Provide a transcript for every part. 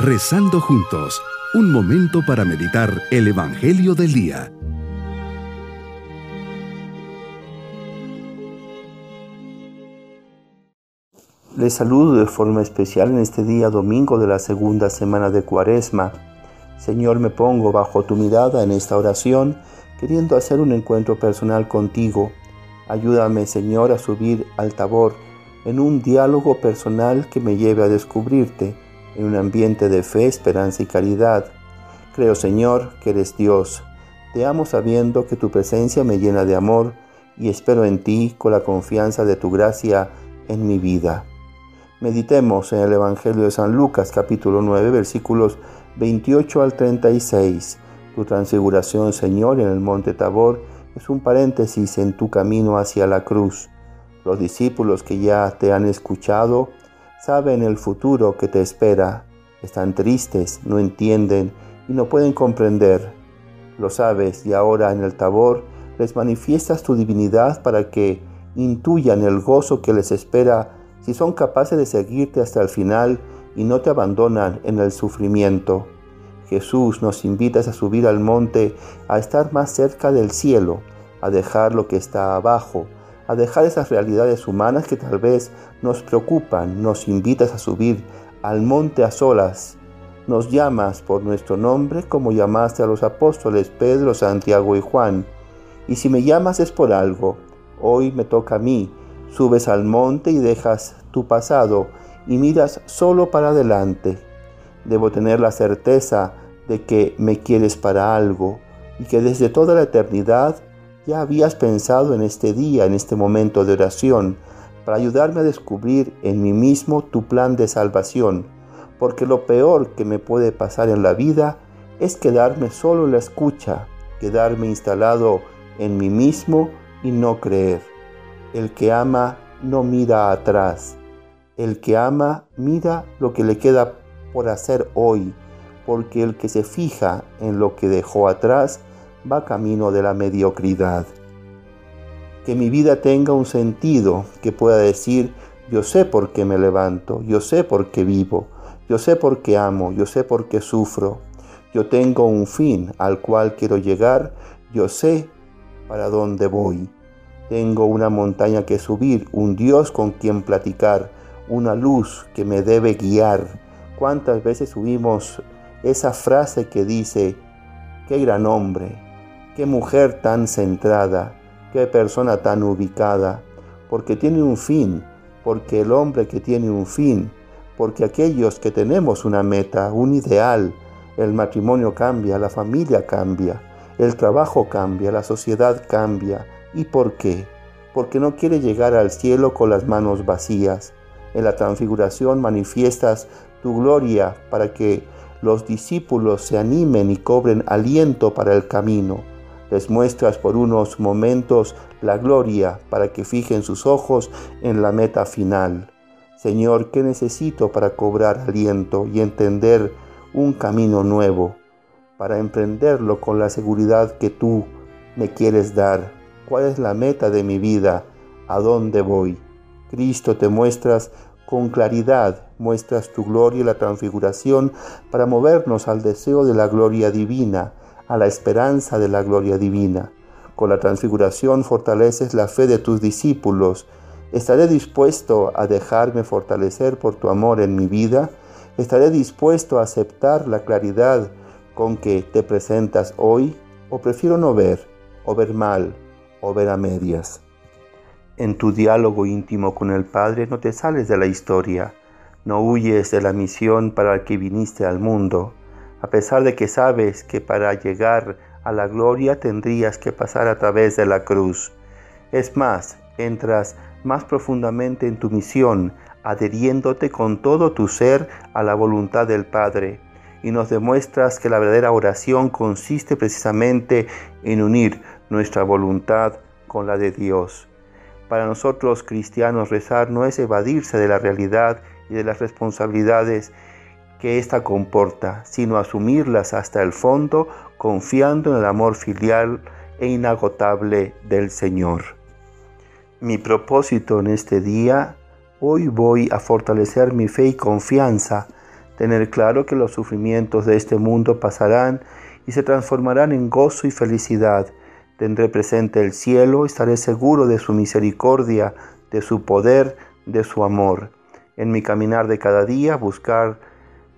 Rezando juntos, un momento para meditar el Evangelio del Día. Les saludo de forma especial en este día domingo de la segunda semana de Cuaresma. Señor, me pongo bajo tu mirada en esta oración, queriendo hacer un encuentro personal contigo. Ayúdame, Señor, a subir al tabor en un diálogo personal que me lleve a descubrirte en un ambiente de fe, esperanza y caridad. Creo, Señor, que eres Dios. Te amo sabiendo que tu presencia me llena de amor y espero en ti con la confianza de tu gracia en mi vida. Meditemos en el Evangelio de San Lucas capítulo 9 versículos 28 al 36. Tu transfiguración, Señor, en el monte Tabor es un paréntesis en tu camino hacia la cruz. Los discípulos que ya te han escuchado saben el futuro que te espera. Están tristes, no entienden y no pueden comprender. Lo sabes y ahora en el tabor les manifiestas tu divinidad para que intuyan el gozo que les espera si son capaces de seguirte hasta el final y no te abandonan en el sufrimiento. Jesús nos invitas a subir al monte, a estar más cerca del cielo, a dejar lo que está abajo, a dejar esas realidades humanas que tal vez nos preocupan, nos invitas a subir al monte a solas, nos llamas por nuestro nombre como llamaste a los apóstoles Pedro, Santiago y Juan. Y si me llamas es por algo. Hoy me toca a mí. Subes al monte y dejas tu pasado y miras solo para adelante. Debo tener la certeza de que me quieres para algo y que desde toda la eternidad ya habías pensado en este día, en este momento de oración, para ayudarme a descubrir en mí mismo tu plan de salvación, porque lo peor que me puede pasar en la vida es quedarme solo en la escucha, quedarme instalado en mí mismo y no creer. El que ama no mira atrás, el que ama mira lo que le queda por hacer hoy, porque el que se fija en lo que dejó atrás va camino de la mediocridad. Que mi vida tenga un sentido, que pueda decir, yo sé por qué me levanto, yo sé por qué vivo, yo sé por qué amo, yo sé por qué sufro, yo tengo un fin al cual quiero llegar, yo sé para dónde voy. Tengo una montaña que subir, un Dios con quien platicar, una luz que me debe guiar. ¿Cuántas veces subimos esa frase que dice, qué gran hombre, Qué mujer tan centrada, qué persona tan ubicada, porque tiene un fin, porque el hombre que tiene un fin, porque aquellos que tenemos una meta, un ideal, el matrimonio cambia, la familia cambia, el trabajo cambia, la sociedad cambia. ¿Y por qué? Porque no quiere llegar al cielo con las manos vacías. En la transfiguración manifiestas tu gloria para que los discípulos se animen y cobren aliento para el camino les muestras por unos momentos la gloria para que fijen sus ojos en la meta final. Señor, ¿qué necesito para cobrar aliento y entender un camino nuevo? Para emprenderlo con la seguridad que tú me quieres dar. ¿Cuál es la meta de mi vida? ¿A dónde voy? Cristo, te muestras con claridad, muestras tu gloria y la transfiguración para movernos al deseo de la gloria divina a la esperanza de la gloria divina. Con la transfiguración fortaleces la fe de tus discípulos. ¿Estaré dispuesto a dejarme fortalecer por tu amor en mi vida? ¿Estaré dispuesto a aceptar la claridad con que te presentas hoy? ¿O prefiero no ver, o ver mal, o ver a medias? En tu diálogo íntimo con el Padre no te sales de la historia, no huyes de la misión para la que viniste al mundo a pesar de que sabes que para llegar a la gloria tendrías que pasar a través de la cruz. Es más, entras más profundamente en tu misión, adheriéndote con todo tu ser a la voluntad del Padre, y nos demuestras que la verdadera oración consiste precisamente en unir nuestra voluntad con la de Dios. Para nosotros cristianos rezar no es evadirse de la realidad y de las responsabilidades que ésta comporta, sino asumirlas hasta el fondo, confiando en el amor filial e inagotable del Señor. Mi propósito en este día, hoy voy a fortalecer mi fe y confianza, tener claro que los sufrimientos de este mundo pasarán y se transformarán en gozo y felicidad. Tendré presente el cielo, estaré seguro de su misericordia, de su poder, de su amor. En mi caminar de cada día buscar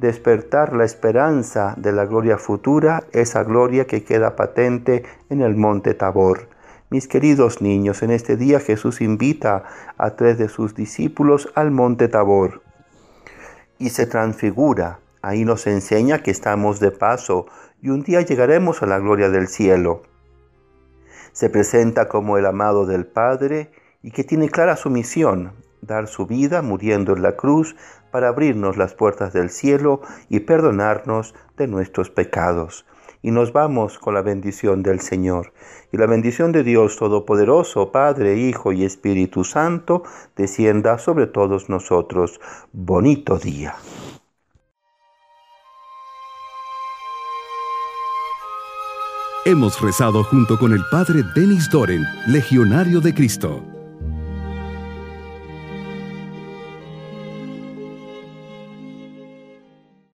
despertar la esperanza de la gloria futura, esa gloria que queda patente en el monte Tabor. Mis queridos niños, en este día Jesús invita a tres de sus discípulos al monte Tabor y se transfigura. Ahí nos enseña que estamos de paso y un día llegaremos a la gloria del cielo. Se presenta como el amado del Padre y que tiene clara su misión, dar su vida muriendo en la cruz para abrirnos las puertas del cielo y perdonarnos de nuestros pecados. Y nos vamos con la bendición del Señor. Y la bendición de Dios Todopoderoso, Padre, Hijo y Espíritu Santo, descienda sobre todos nosotros. Bonito día. Hemos rezado junto con el Padre Denis Doren, Legionario de Cristo.